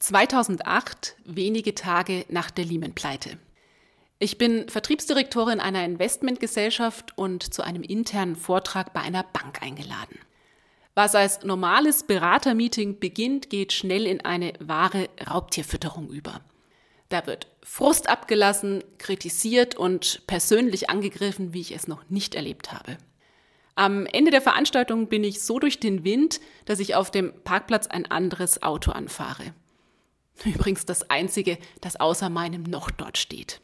2008, wenige Tage nach der Lehman-Pleite. Ich bin Vertriebsdirektorin einer Investmentgesellschaft und zu einem internen Vortrag bei einer Bank eingeladen. Was als normales Beratermeeting beginnt, geht schnell in eine wahre Raubtierfütterung über. Da wird Frust abgelassen, kritisiert und persönlich angegriffen, wie ich es noch nicht erlebt habe. Am Ende der Veranstaltung bin ich so durch den Wind, dass ich auf dem Parkplatz ein anderes Auto anfahre. Übrigens das einzige, das außer meinem noch dort steht.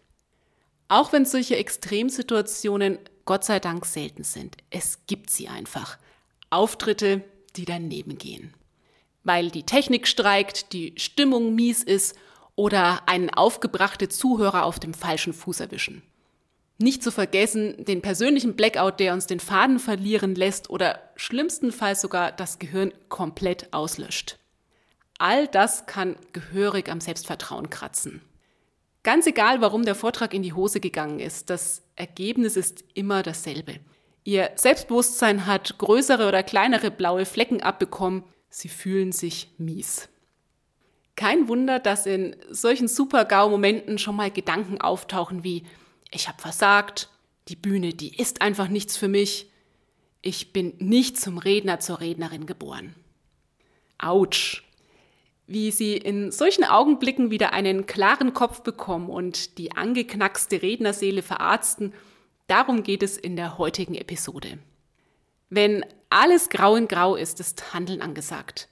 Auch wenn solche Extremsituationen Gott sei Dank selten sind, es gibt sie einfach. Auftritte, die daneben gehen. Weil die Technik streikt, die Stimmung mies ist oder einen aufgebrachte Zuhörer auf dem falschen Fuß erwischen. Nicht zu vergessen den persönlichen Blackout, der uns den Faden verlieren lässt oder schlimmstenfalls sogar das Gehirn komplett auslöscht. All das kann gehörig am Selbstvertrauen kratzen. Ganz egal, warum der Vortrag in die Hose gegangen ist, das Ergebnis ist immer dasselbe. Ihr Selbstbewusstsein hat größere oder kleinere blaue Flecken abbekommen, sie fühlen sich mies. Kein Wunder, dass in solchen Super-GAU-Momenten schon mal Gedanken auftauchen wie, ich habe versagt, die Bühne, die ist einfach nichts für mich, ich bin nicht zum Redner, zur Rednerin geboren. Autsch, wie sie in solchen Augenblicken wieder einen klaren Kopf bekommen und die angeknackste Rednerseele verarzten, darum geht es in der heutigen Episode. Wenn alles grau in grau ist, ist Handeln angesagt.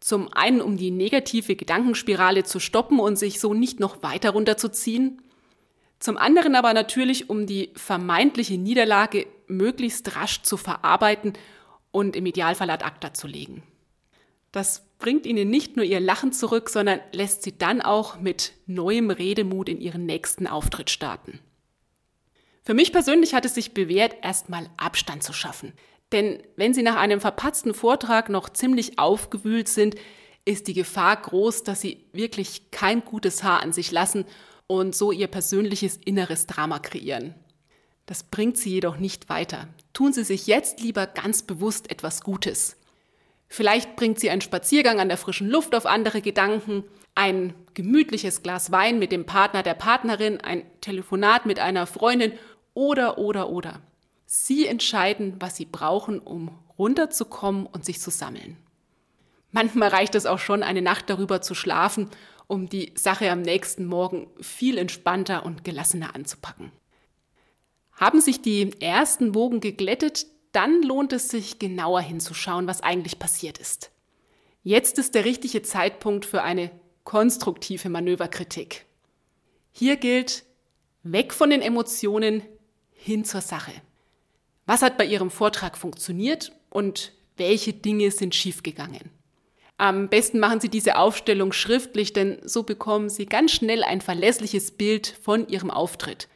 Zum einen, um die negative Gedankenspirale zu stoppen und sich so nicht noch weiter runterzuziehen. Zum anderen aber natürlich, um die vermeintliche Niederlage möglichst rasch zu verarbeiten und im Idealfall ad acta zu legen. Das bringt ihnen nicht nur ihr Lachen zurück, sondern lässt sie dann auch mit neuem Redemut in ihren nächsten Auftritt starten. Für mich persönlich hat es sich bewährt, erstmal Abstand zu schaffen. Denn wenn Sie nach einem verpatzten Vortrag noch ziemlich aufgewühlt sind, ist die Gefahr groß, dass Sie wirklich kein gutes Haar an sich lassen und so Ihr persönliches inneres Drama kreieren. Das bringt Sie jedoch nicht weiter. Tun Sie sich jetzt lieber ganz bewusst etwas Gutes. Vielleicht bringt sie einen Spaziergang an der frischen Luft auf andere Gedanken, ein gemütliches Glas Wein mit dem Partner der Partnerin, ein Telefonat mit einer Freundin oder, oder, oder. Sie entscheiden, was sie brauchen, um runterzukommen und sich zu sammeln. Manchmal reicht es auch schon, eine Nacht darüber zu schlafen, um die Sache am nächsten Morgen viel entspannter und gelassener anzupacken. Haben sich die ersten Wogen geglättet, dann lohnt es sich genauer hinzuschauen, was eigentlich passiert ist. Jetzt ist der richtige Zeitpunkt für eine konstruktive Manöverkritik. Hier gilt, weg von den Emotionen hin zur Sache. Was hat bei Ihrem Vortrag funktioniert und welche Dinge sind schiefgegangen? Am besten machen Sie diese Aufstellung schriftlich, denn so bekommen Sie ganz schnell ein verlässliches Bild von Ihrem Auftritt.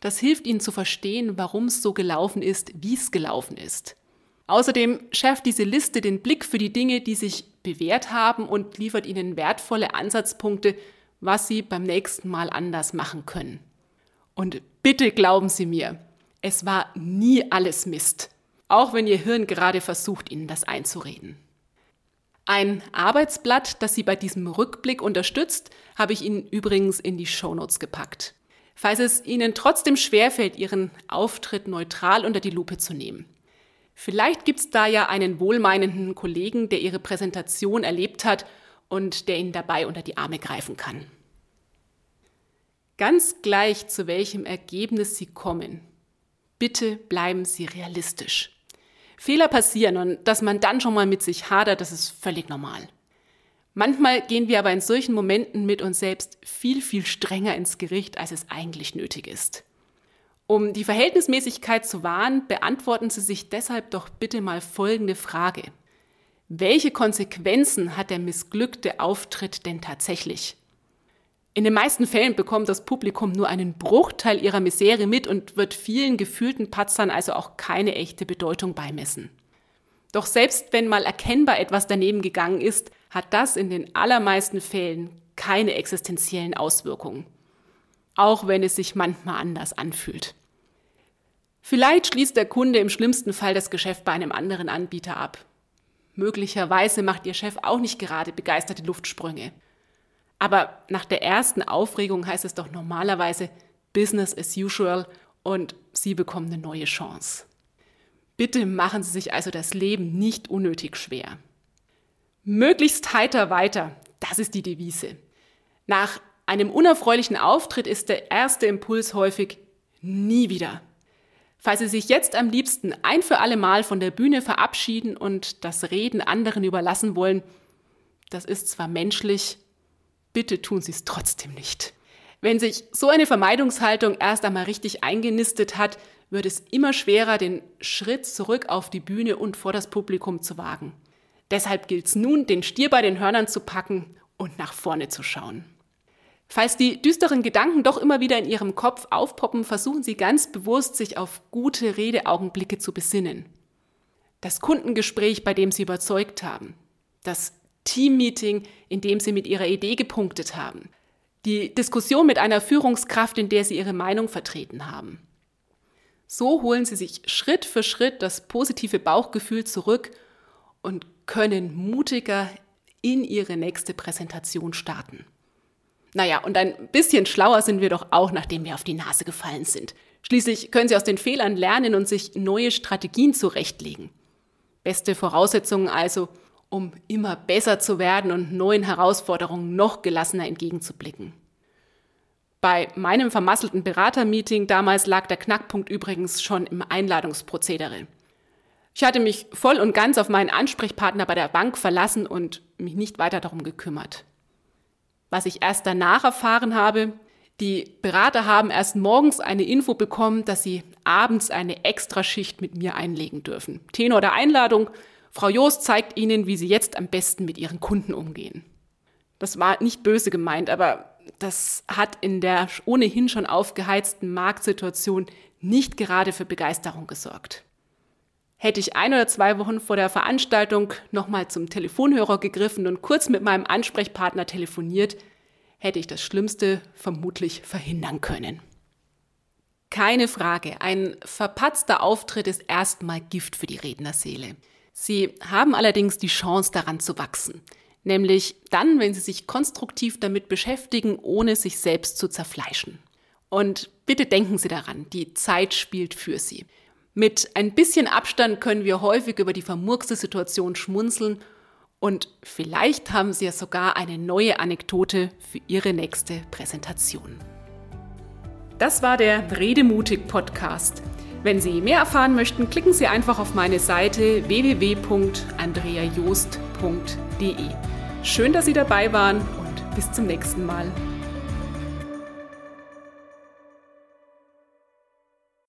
Das hilft Ihnen zu verstehen, warum es so gelaufen ist, wie es gelaufen ist. Außerdem schärft diese Liste den Blick für die Dinge, die sich bewährt haben und liefert Ihnen wertvolle Ansatzpunkte, was Sie beim nächsten Mal anders machen können. Und bitte glauben Sie mir, es war nie alles Mist, auch wenn Ihr Hirn gerade versucht, Ihnen das einzureden. Ein Arbeitsblatt, das Sie bei diesem Rückblick unterstützt, habe ich Ihnen übrigens in die Shownotes gepackt falls es Ihnen trotzdem schwerfällt, Ihren Auftritt neutral unter die Lupe zu nehmen. Vielleicht gibt es da ja einen wohlmeinenden Kollegen, der Ihre Präsentation erlebt hat und der Ihnen dabei unter die Arme greifen kann. Ganz gleich, zu welchem Ergebnis Sie kommen, bitte bleiben Sie realistisch. Fehler passieren und dass man dann schon mal mit sich hadert, das ist völlig normal. Manchmal gehen wir aber in solchen Momenten mit uns selbst viel, viel strenger ins Gericht, als es eigentlich nötig ist. Um die Verhältnismäßigkeit zu wahren, beantworten Sie sich deshalb doch bitte mal folgende Frage. Welche Konsequenzen hat der missglückte Auftritt denn tatsächlich? In den meisten Fällen bekommt das Publikum nur einen Bruchteil ihrer Misere mit und wird vielen gefühlten Patzern also auch keine echte Bedeutung beimessen. Doch selbst wenn mal erkennbar etwas daneben gegangen ist, hat das in den allermeisten Fällen keine existenziellen Auswirkungen. Auch wenn es sich manchmal anders anfühlt. Vielleicht schließt der Kunde im schlimmsten Fall das Geschäft bei einem anderen Anbieter ab. Möglicherweise macht Ihr Chef auch nicht gerade begeisterte Luftsprünge. Aber nach der ersten Aufregung heißt es doch normalerweise Business as usual und Sie bekommen eine neue Chance. Bitte machen Sie sich also das Leben nicht unnötig schwer. Möglichst heiter weiter, das ist die Devise. Nach einem unerfreulichen Auftritt ist der erste Impuls häufig nie wieder. Falls Sie sich jetzt am liebsten ein für alle Mal von der Bühne verabschieden und das Reden anderen überlassen wollen, das ist zwar menschlich, bitte tun Sie es trotzdem nicht. Wenn sich so eine Vermeidungshaltung erst einmal richtig eingenistet hat, wird es immer schwerer, den Schritt zurück auf die Bühne und vor das Publikum zu wagen. Deshalb gilt es nun, den Stier bei den Hörnern zu packen und nach vorne zu schauen. Falls die düsteren Gedanken doch immer wieder in Ihrem Kopf aufpoppen, versuchen Sie ganz bewusst, sich auf gute Redeaugenblicke zu besinnen. Das Kundengespräch, bei dem Sie überzeugt haben. Das Teammeeting, in dem Sie mit Ihrer Idee gepunktet haben. Die Diskussion mit einer Führungskraft, in der Sie Ihre Meinung vertreten haben. So holen Sie sich Schritt für Schritt das positive Bauchgefühl zurück und können mutiger in Ihre nächste Präsentation starten. Naja, und ein bisschen schlauer sind wir doch auch, nachdem wir auf die Nase gefallen sind. Schließlich können Sie aus den Fehlern lernen und sich neue Strategien zurechtlegen. Beste Voraussetzungen also, um immer besser zu werden und neuen Herausforderungen noch gelassener entgegenzublicken. Bei meinem vermasselten Beratermeeting damals lag der Knackpunkt übrigens schon im Einladungsprozedere. Ich hatte mich voll und ganz auf meinen Ansprechpartner bei der Bank verlassen und mich nicht weiter darum gekümmert. Was ich erst danach erfahren habe, die Berater haben erst morgens eine Info bekommen, dass sie abends eine Extraschicht mit mir einlegen dürfen. Tenor der Einladung, Frau Joost zeigt Ihnen, wie Sie jetzt am besten mit Ihren Kunden umgehen. Das war nicht böse gemeint, aber das hat in der ohnehin schon aufgeheizten Marktsituation nicht gerade für Begeisterung gesorgt. Hätte ich ein oder zwei Wochen vor der Veranstaltung nochmal zum Telefonhörer gegriffen und kurz mit meinem Ansprechpartner telefoniert, hätte ich das Schlimmste vermutlich verhindern können. Keine Frage, ein verpatzter Auftritt ist erstmal Gift für die Rednerseele. Sie haben allerdings die Chance daran zu wachsen, nämlich dann, wenn Sie sich konstruktiv damit beschäftigen, ohne sich selbst zu zerfleischen. Und bitte denken Sie daran, die Zeit spielt für Sie. Mit ein bisschen Abstand können wir häufig über die vermurkste Situation schmunzeln und vielleicht haben Sie ja sogar eine neue Anekdote für Ihre nächste Präsentation. Das war der Redemutig Podcast. Wenn Sie mehr erfahren möchten, klicken Sie einfach auf meine Seite www.andreajost.de. Schön, dass Sie dabei waren und bis zum nächsten Mal.